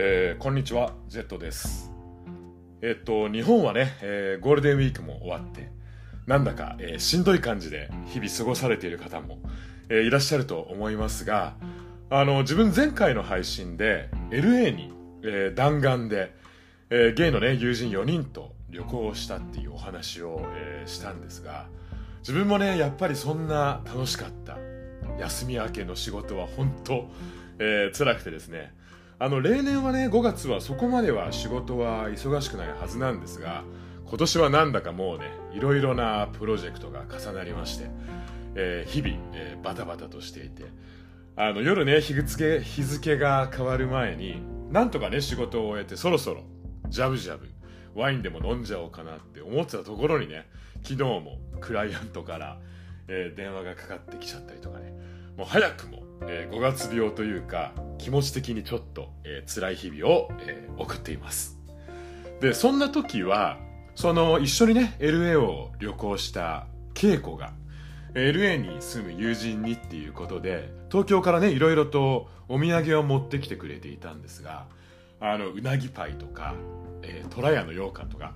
えーこんにちは、ジェットです。えっと、日本はね、えーゴールデンウィークも終わって、なんだか、えーしんどい感じで日々過ごされている方も、えいらっしゃると思いますが、あの、自分前回の配信で、LA に、え弾丸で、えゲイのね、友人4人と旅行をしたっていうお話を、えしたんですが、自分もね、やっぱりそんな楽しかった休み明けの仕事は本当、えー辛くてですね、あの例年はね5月はそこまでは仕事は忙しくないはずなんですが今年はなんだかもうねいろいろなプロジェクトが重なりまして、えー日々、えーバタバタとしていてあの夜ね日付日付が変わる前になんとかね仕事を終えてそろそろジャブジャブワインでも飲んじゃおうかなって思ってたところにね昨日もクライアントから、えー電話がかかってきちゃったりとかね。もう早くも、えー5月病というか気持ち的にちょっと、えー辛い日々を、えー送っています。でそんな時はその一緒にね LA を旅行した恵子が LA に住む友人にっていうことで東京からねいろいろとお土産を持ってきてくれていたんですがあのうなぎパイとか、えー、トラヤの羊羹とか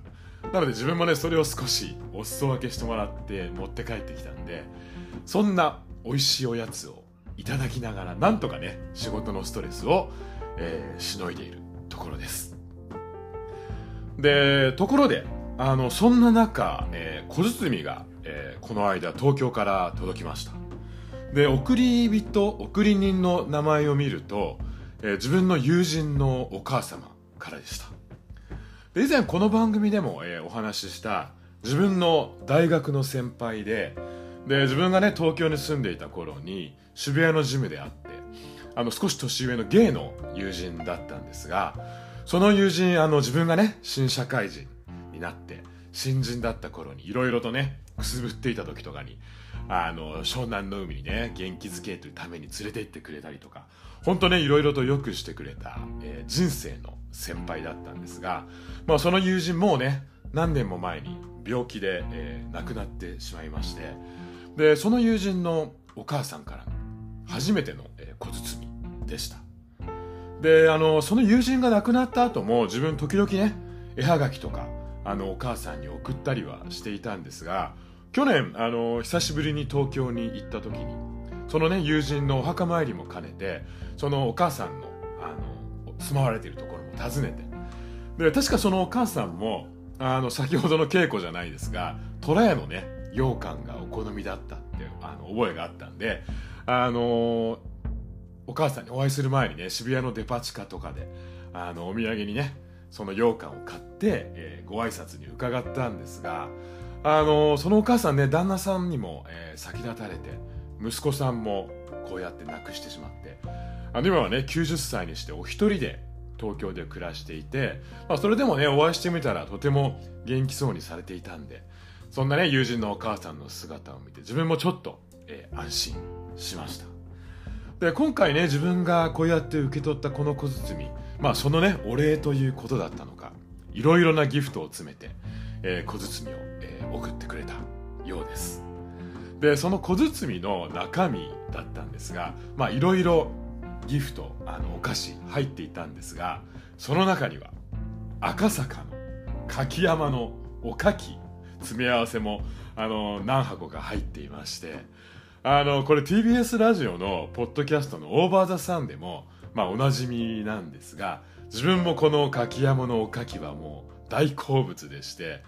なので自分もねそれを少しお裾分けしてもらって持って帰ってきたんでそんな美味しいおやつをいただきながらなんとかね仕事のストレスを、えーしのいでいるところです。でところであのそんな中、えー小包が、えーこの間東京から届きました。で送り人送り人の名前を見ると、えー自分の友人のお母様からでした。で以前この番組でも、えーお話しした自分の大学の先輩でで自分がね東京に住んでいた頃に渋谷のジムで会ってあの少し年上のゲイの友人だったんですがその友人あの自分がね新社会人になって新人だった頃にいろいろとねくすぶっていた時とかにあの湘南の海にね元気づけというために連れて行ってくれたりとか本当ねいろいろとよくしてくれた、えー人生の先輩だったんですが、まあ、その友人もうね何年も前に病気で、えー亡くなってしまいましてでその友人のお母さんからの初めての、小包でした。であのその友人が亡くなった後も自分時々ね絵はがきとかあのお母さんに送ったりはしていたんですが去年あの久しぶりに東京に行った時にそのね友人のお墓参りも兼ねてそのお母さんのあの住まわれているところも訪ねてで確かそのお母さんもあの先ほどの稽古じゃないですが虎屋のね羊羹がお好みだったってあの覚えがあったんであのお母さんにお会いする前にね渋谷のデパ地下とかであのお土産にねその羊羹を買って、えーご挨拶に伺ったんですがあのそのお母さんね旦那さんにも、えー先立たれて息子さんもこうやって亡くしてしまってあの今はね90歳にしてお一人で東京で暮らしていて、まあ、それでもねお会いしてみたらとても元気そうにされていたんでそんなね友人のお母さんの姿を見て自分もちょっと、えー安心しました。で今回ね自分がこうやって受け取ったこの小包まあそのねお礼ということだったのかいろいろなギフトを詰めて、えー小包を、えー送ってくれたようです。でその小包の中身だったんですがまあいろいろギフトあのお菓子入っていたんですがその中には赤坂の柿山のおかき詰め合わせもあの何箱か入っていましてあのこれ TBS ラジオのポッドキャストの「オーバー・ザ・サン」でも、まあ、おなじみなんですが自分もこの柿山のおかきはもう大好物でして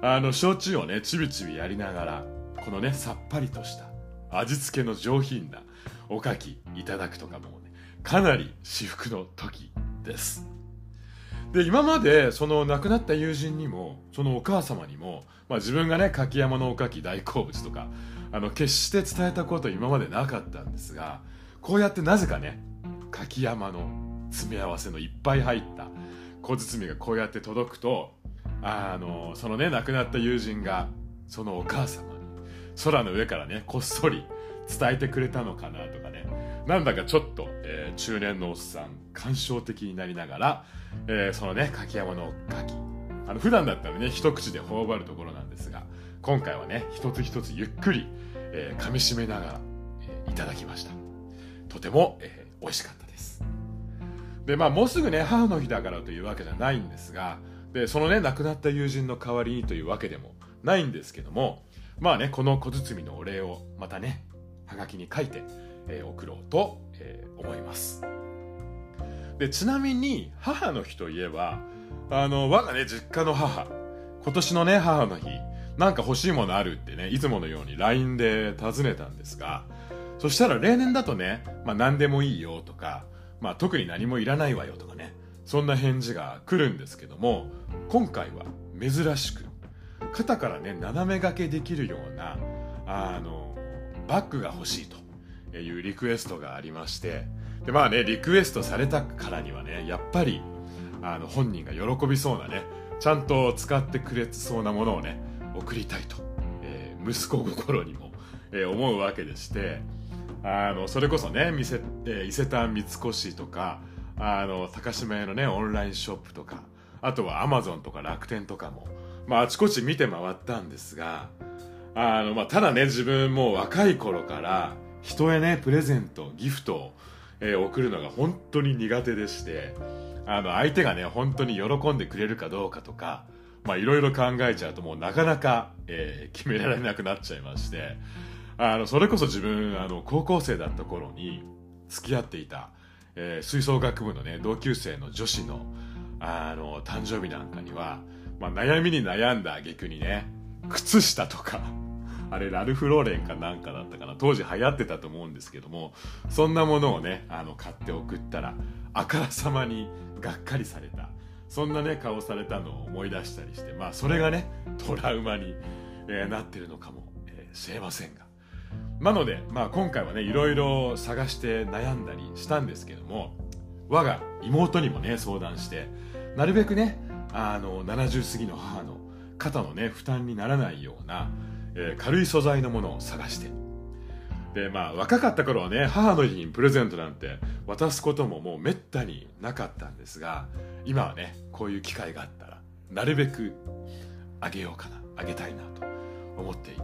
あの焼酎をねちびちびやりながらこのねさっぱりとした味付けの上品なおかきいただくとかもねかなり至福の時です。で今までその亡くなった友人にもそのお母様にも、まあ、自分がね柿山のおかき大好物とかあの決して伝えたこと今までなかったんですがこうやってなぜかね柿山の詰め合わせのいっぱい入った小包がこうやって届くとあのそのね亡くなった友人がそのお母様に空の上からねこっそり伝えてくれたのかなとかね。なんだかちょっと、えー中年のおっさん感傷的になりながら、えーそのね柿山の柿あの普段だったらね一口で頬張るところなんですが今回はね一つ一つゆっくり、えー噛みしめながら、えーいただきました。とても、えー美味しかったです。でまあもうすぐね母の日だからというわけじゃないんですがでそのね亡くなった友人の代わりにというわけでもないんですけどもまあねこの小包のお礼をまたねはがきに書いて、えー、送ろうと、えー、思います。でちなみに母の日といえばあの我がね実家の母今年のね母の日なんか欲しいものあるってねいつものように LINE で尋ねたんですがそしたら例年だとね、まあ、何でもいいよとか、まあ、特に何もいらないわよとかねそんな返事が来るんですけども今回は珍しく肩からね斜め掛けできるようなあのバッグが欲しいというリクエストがありましてでまあねリクエストされたからにはねやっぱりあの本人が喜びそうなねちゃんと使ってくれそうなものをね送りたいと、えー、息子心にも、えー、思うわけでしてあのそれこそね伊勢,、丹三越とかあの高島屋のねオンラインショップとかあとはアマゾンとか楽天とかも、ま、あちこち見て回ったんですがあの、まあ、ただね自分も若い頃から人へねプレゼントギフトを、えー、送るのが本当に苦手でしてあの相手がね本当に喜んでくれるかどうかとかまあいろいろ考えちゃうともうなかなか、えー、決められなくなっちゃいましてあのそれこそ自分あの高校生だった頃に付き合っていた、えー、吹奏楽部のね同級生の女子のあの誕生日なんかには、まあ、悩みに悩んだ挙句にね靴下とか あれラルフ・ローレンかなんかだったかな。当時流行ってたと思うんですけどもそんなものをねあの買って送ったらあからさまにがっかりされた。そんなね顔されたのを思い出したりしてまあそれがねトラウマに、えー、なってるのかもしれませんが。なので、まあ、今回はねいろいろ探して悩んだりしたんですけども我が妹にもね相談してなるべくねあの70過ぎの母の肩のね負担にならないような、えー、軽い素材のものを探して。でまあ若かった頃はね母の日にプレゼントなんて渡すことももうめったになかったんですが今はねこういう機会があったらなるべくあげようかなあげたいなと思っていて、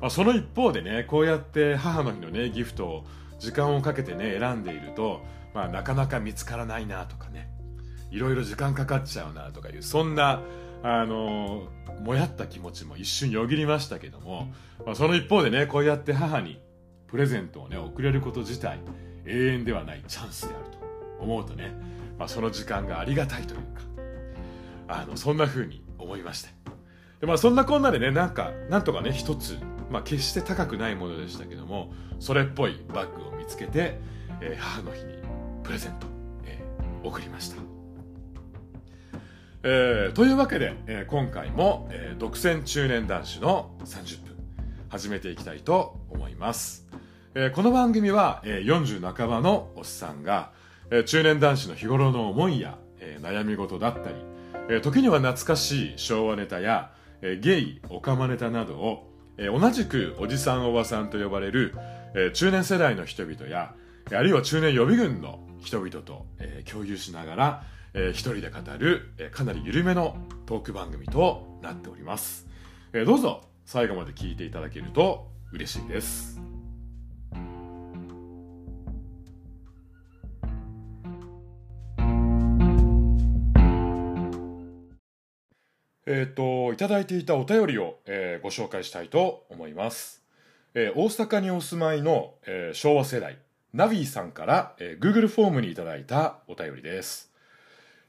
まあ、その一方でねこうやって母の日のねギフトを時間をかけてね選んでいると、まあ、なかなか見つからないなとかねいろいろ時間かかっちゃうなとかいうそんなあのもやった気持ちも一瞬よぎりましたけども、まあ、その一方でねこうやって母にプレゼントをね送れること自体永遠ではないチャンスであると思うとね、まあ、その時間がありがたいというかあのそんな風に思いましてで、まあ、そんなこんなでねなんかなんとかね一つ、まあ、決して高くないものでしたけどもそれっぽいバッグを見つけて、えー、母の日にプレゼント、えー、送りました。えー、というわけで、えー、今回も、えー、独占中年男子の30分始めていきたいと思います。え、この番組は、えー、40半ばのおっさんが、え、中年男子の日頃の思いや、え、悩み事だったり、え、時には懐かしい昭和ネタや、え、ゲイ、オカマネタなどを、え、同じくおじさんおばさんと呼ばれる、え、中年世代の人々や、あるいは中年予備軍の人々と、え、共有しながら、えー、一人で語る、えー、かなり緩めのトーク番組となっております。えー、どうぞ最後まで聞いていただけると嬉しいです。えっ、ー、と、いただいていたお便りを、えー、ご紹介したいと思います。えー、大阪にお住まいの、えー、昭和世代、ナビーさんから、えー、Google フォームにいただいたお便りです。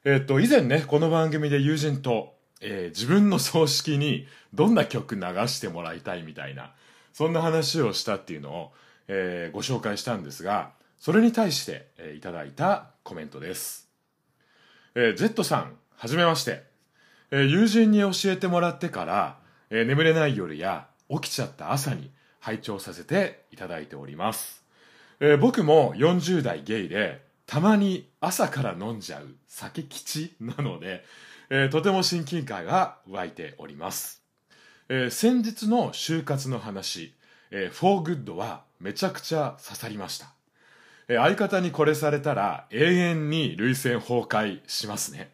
えっ、と、以前ね、この番組で友人と、えー、自分の葬式にどんな曲流してもらいたいみたいな、そんな話をしたっていうのを、えー、ご紹介したんですが、それに対して、えー、いただいたコメントです。えー、Z さん、はじめまして。えー、友人に教えてもらってから、えー、眠れない夜や起きちゃった朝に拝聴させていただいております。えー、僕も40代ゲイで、たまに朝から飲んじゃう酒好きなので、えー、とても親近感が湧いております。えー、先日の終活の話、えー、フォーグッドはめちゃくちゃ刺さりました。えー、相方にこれされたら永遠に涙腺崩壊しますね。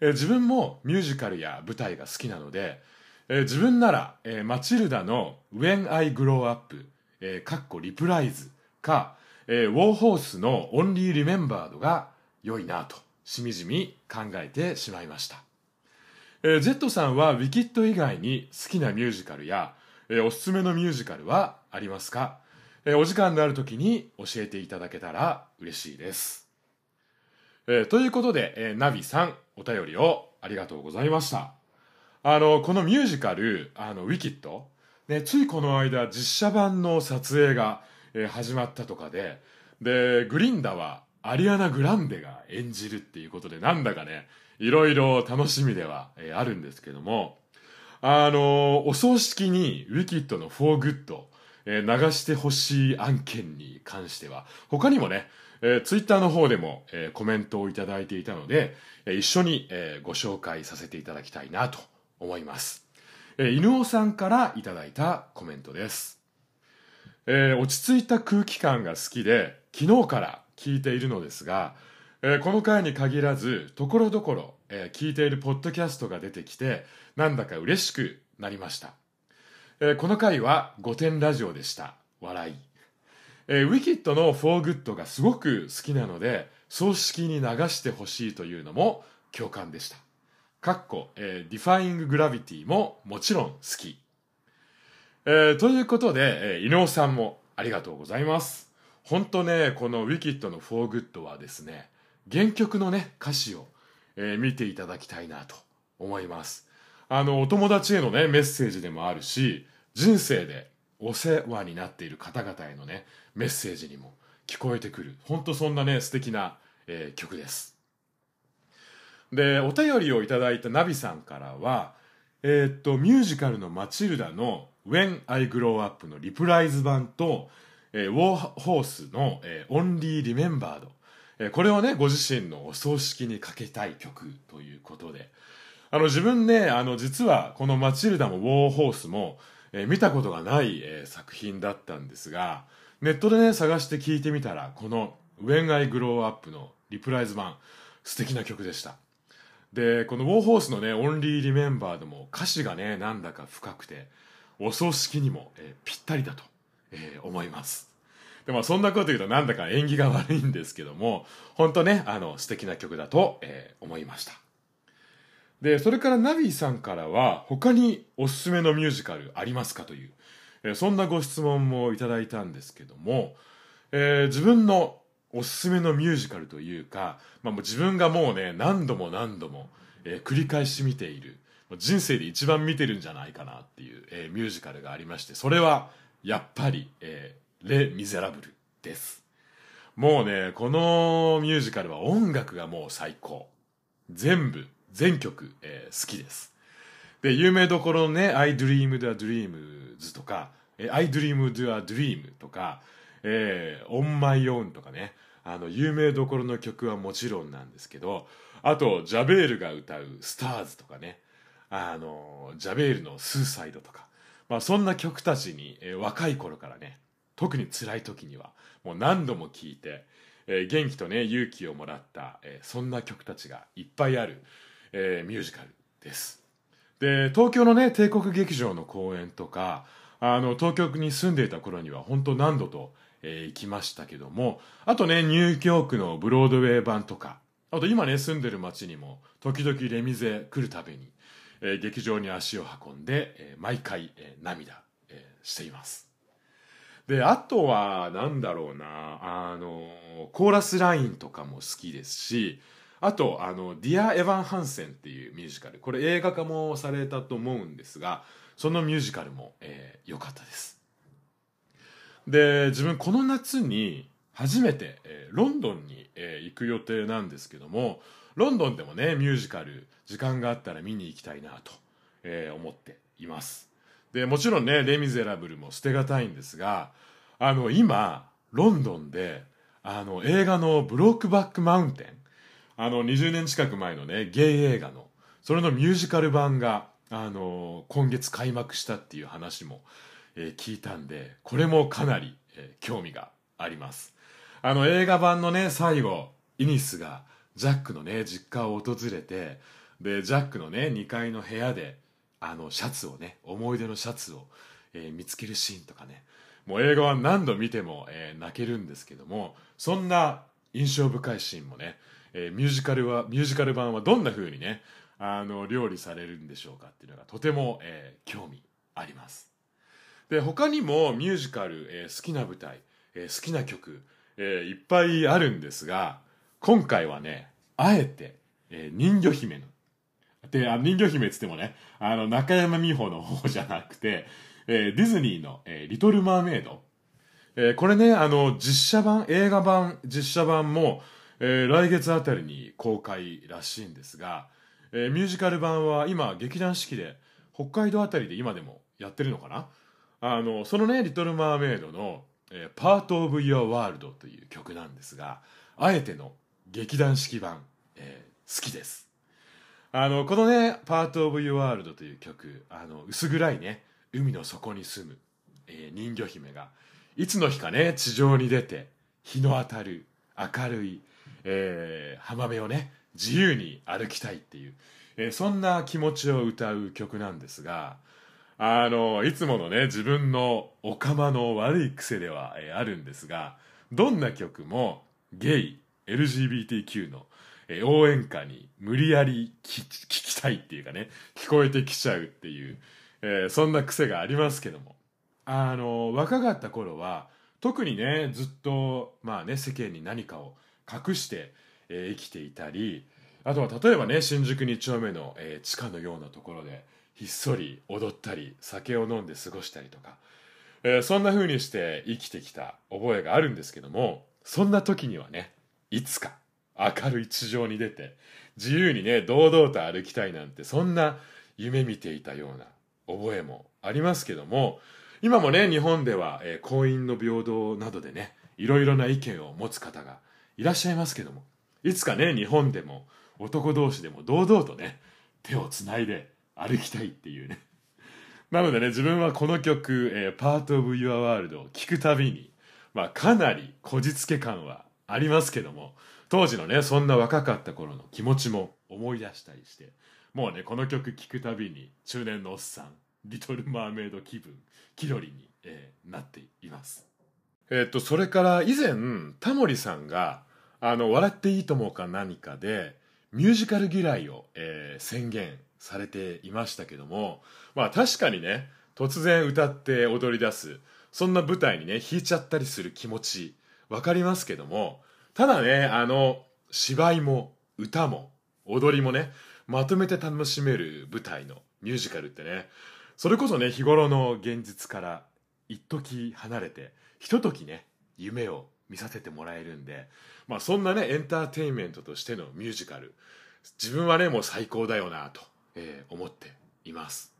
えー、自分もミュージカルや舞台が好きなので、えー、自分なら、えー、マチルダの When I Grow Up、えー、かっこリプライズか、えー、ウォーホースの Only Remembered が良いなとしみじみ考えてしまいました、えー、Z さんはウィキッド以外に好きなミュージカルや、えー、おすすめのミュージカルはありますか、えー、お時間のある時に教えていただけたら嬉しいです、えー、ということで、えー、ナビさんお便りをありがとうございました。あのこのミュージカルあのウィキッドね、ついこの間実写版の撮影が、え、始まったとかで。でグリンダはアリアナ・グランデが演じるっていうことでなんだかねいろいろ楽しみでは、え、あるんですけども。あの、お葬式にウィキッドの「フォーグッド」え、流してほしい案件に関しては他にもね、えー、ツイッターの方でも、えー、コメントをいただいていたので、えー、一緒に、えー、ご紹介させていただきたいなと思います。えー、犬尾さんからいただいたコメントです、えー、落ち着いた空気感が好きで昨日から聞いているのですが、えー、この回に限らずところどころ、聞いているポッドキャストが出てきてなんだか嬉しくなりました、えこの回は「御殿ラジオ」でした。笑い。えー、ウィキッドの「フォーグッド」がすごく好きなので葬式に流してほしいというのも共感でした。かっこ、えー、 Defying Gravity ももちろん好き。えー、ということで、えー、井上さんもありがとうございます。本当ね、このウィキッドのフォーグッドはですね、原曲のね、歌詞を、えー、見ていただきたいなと思います。あの、お友達へのね、メッセージでもあるし、人生でお世話になっている方々へのね、メッセージにも聞こえてくる。本当そんなね、素敵な、えー、曲です。でお便りをいただいたナビさんからはえー、っとミュージカルの「マチルダ」の「When I Grow Up」のリプライズ版と、えー、ウォーホースの、えー「Only Remembered」えー、これをねご自身のお葬式にかけたい曲ということで。あの自分ねあの実はこの「マチルダ」も「ウォーホースも」えー、見たことがない、えー、作品だったんですがネットでね探して聞いてみたらこの「When I Grow Up」のリプライズ版素敵な曲でした。でこのウォーホースのね「オンリー・リメンバー」でも歌詞がねなんだか深くてお葬式にも、えー、ぴったりだと、えー、思います。でもそんなこと言うとなんだか縁起が悪いんですけども本当ねあの素敵な曲だと、えー、思いました。でそれからナビーさんからは他におすすめのミュージカルありますかという、えー、そんなご質問もいただいたんですけども、えー、自分のおすすめのミュージカルというか、まあ、もう自分がもうね何度も何度も、えー、繰り返し見ている人生で一番見てるんじゃないかなっていう、えー、ミュージカルがありましてそれはやっぱり、えー、レ・ミゼラブルです。もうねこのミュージカルは音楽がもう最高。全部全曲、えー、好きです。で有名どころのね「I Dreamed a Dreams」とか「I Dreamed a Dream」とか「えー、On My Own」とかねあの有名どころの曲はもちろんなんですけどあとジャベールが歌う「スターズ」とかねあのジャベールの「スーサイド」とか、まあ、そんな曲たちに、えー、若い頃からね特に辛い時にはもう何度も聴いて、えー、元気とね勇気をもらった、えー、そんな曲たちがいっぱいある、え、ミュージカルです。で東京のね帝国劇場の公演とかあの東京に住んでいた頃には本当何度とえ、行きましたけどもあとねニューヨークのブロードウェイ版とかあと今ね住んでる街にも時々レミゼ来るたびに、えー、劇場に足を運んで、えー、毎回、えー、涙、え、しています。であとはなんだろうなあのコーラスラインとかも好きですしあとあの「ディア・エヴァン・ハンセン」っていうミュージカル。これ映画化もされたと思うんですがそのミュージカルも良、えー、かったです。で自分この夏に初めて、えー、ロンドンに、えー、行く予定なんですけどもロンドンでもねミュージカル時間があったら見に行きたいなと、えー、思っています。でもちろんね「レ・ミゼラブル」も捨てがたいんですがあの今ロンドンであの映画の「ブロックバック・マウンテン」あの20年近く前のねゲイ映画のそれのミュージカル版があの今月開幕したっていう話もえー、聞いたんでこれもかなり、えー、興味があります。あの映画版のね最後イニスがジャックのね実家を訪れてでジャックのね2階の部屋であのシャツをね思い出のシャツを、えー、見つけるシーンとかね。もう映画は何度見ても、えー、泣けるんですけどもそんな印象深いシーンもね、えー、ミュージカルはミュージカル版はどんな風にねあの料理されるんでしょうかっていうのがとても、えー、興味あります。で他にもミュージカル、えー、好きな舞台、えー、好きな曲、えー、いっぱいあるんですが今回はねあえて、えー、人魚姫のであ人魚姫っつってもねあの中山美穂の方じゃなくて、えー、ディズニーの、えー「リトル・マーメイド」えー、これねあの実写版映画版実写版も、え、来月あたりに公開らしいんですが、え、ミュージカル版は今劇団四季で北海道あたりで今でもやってるのかな？あのそのね「リトル・マーメイドの」えー「Part of Your World」という曲なんですがあえての劇団四季版、え、好きです。あのこのね「Part of Your World」という曲あの薄暗いね海の底に住む、えー、人魚姫がいつの日かね地上に出て日の当たる明るい、えー、浜辺をね自由に歩きたいっていう、えー、そんな気持ちを歌う曲なんですがあのいつものね自分のおかまの悪い癖では、えー、あるんですがどんな曲もゲイ LGBTQ の、えー、応援歌に無理やり聞きたいっていうかね聞こえてきちゃうっていう、えー、そんな癖がありますけども。あの若かった頃は特にねずっとまあね世間に何かを隠して、えー、生きていたりあとは例えばね新宿2丁目の、え、地下のようなところでひっそり踊ったり酒を飲んで過ごしたりとか、え、そんな風にして生きてきた覚えがあるんですけどもそんな時にはねいつか明るい地上に出て自由にね堂々と歩きたいなんてそんな夢見ていたような覚えもありますけども今もね日本では、えー、婚姻の平等などでねいろいろな意見を持つ方がいらっしゃいますけどもいつかね日本でも男同士でも堂々とね手をつないで歩きたいっていうね。なのでね、自分はこの曲、えー、Part of Your World を聴くたびに、まあかなりこじつけ感はありますけども、当時のね、そんな若かった頃の気持ちも思い出したりして、もうね、この曲聴くたびに中年のおっさん、リトル・マーメイド気分、気取りに、えー、なっています。えー、っと、それから以前、タモリさんが、あの、笑っていいと思うか何かで、ミュージカル嫌いを、えー、宣言されていましたけどもまあ確かにね突然歌って踊り出すそんな舞台にね弾いちゃったりする気持ち分かりますけどもただねあの芝居も歌も踊りもねまとめて楽しめる舞台のミュージカルってねそれこそね日頃の現実から一時離れてひとときね夢を見させてもらえるんでまあそんなねエンターテインメントとしてのミュージカル自分はねもう最高だよなとえー、思っています。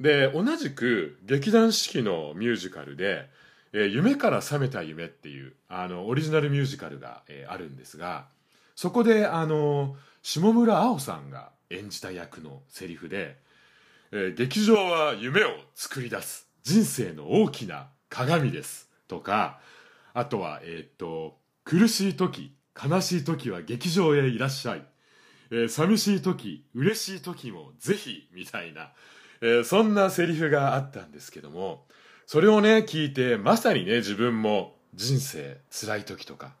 で同じく劇団四季のミュージカルで「えー、夢から覚めた夢」っていうあのオリジナルミュージカルが、えー、あるんですがそこであの下村碧さんが演じた役のセリフで、えー「劇場は夢を作り出す人生の大きな鏡です」とかあとはえっ、と「苦しい時悲しい時は劇場へいらっしゃい」えー、寂しい時嬉しい時もぜひみたいな、えー、そんなセリフがあったんですけどもそれをね聞いてまさにね自分も人生辛い時とか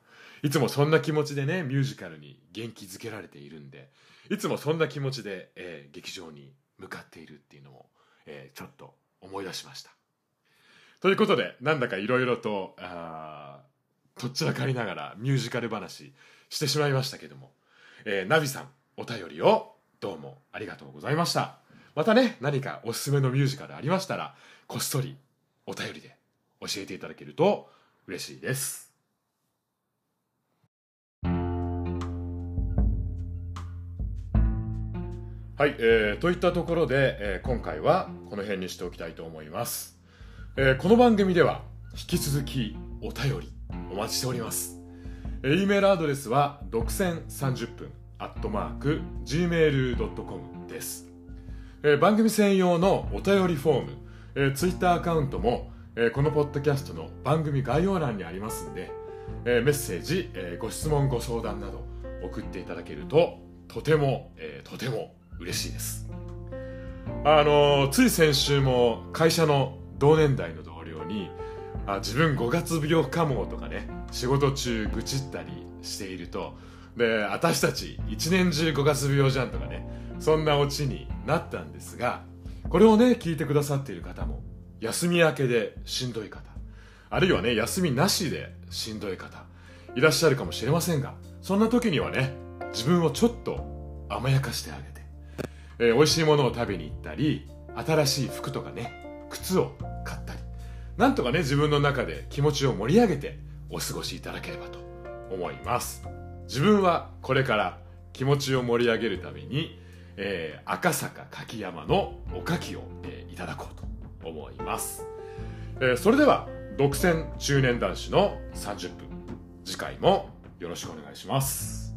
いつもそんな気持ちでねミュージカルに元気づけられているんでいつもそんな気持ちで、えー、劇場に向かっているっていうのを、えー、ちょっと思い出しました。ということでなんだかいろいろとあとっちらかりながらミュージカル話してしまいましたけども、えー、ナビさんお便りをどうもありがとうございました。またね何かおすすめのミュージカルありましたらこっそりお便りで教えていただけると嬉しいです。はい、えー、といったところで、えー、今回はこの辺にしておきたいと思います、えー、この番組では引き続きお便りお待ちしております、えー、E メールアドレスは独占30分アットマーク gmail.com です、えー、番組専用のお便りフォーム、えー、ツイッターアカウントも、えー、このポッドキャストの番組概要欄にありますんで、えー、メッセージ、えー、ご質問ご相談など送っていただけるととても、えー、とても嬉しいです。あのつい先週も会社の同年代の同僚にあ自分5月病かもとかね仕事中愚痴ったりしているとで私たち一年中5月病じゃんとかねそんなオチになったんですがこれをね聞いてくださっている方も休み明けでしんどい方あるいはね休みなしでしんどい方いらっしゃるかもしれませんがそんな時にはね自分をちょっと甘やかしてあげて、えー、美味しいものを食べに行ったり新しい服とかね靴を買ったりなんとかね自分の中で気持ちを盛り上げてお過ごしいただければと思います。自分はこれから気持ちを盛り上げるために、えー、赤坂柿山のおかきを、えー、いただこうと思います、えー、それでは独占中年男子の30分。次回もよろしくお願いします。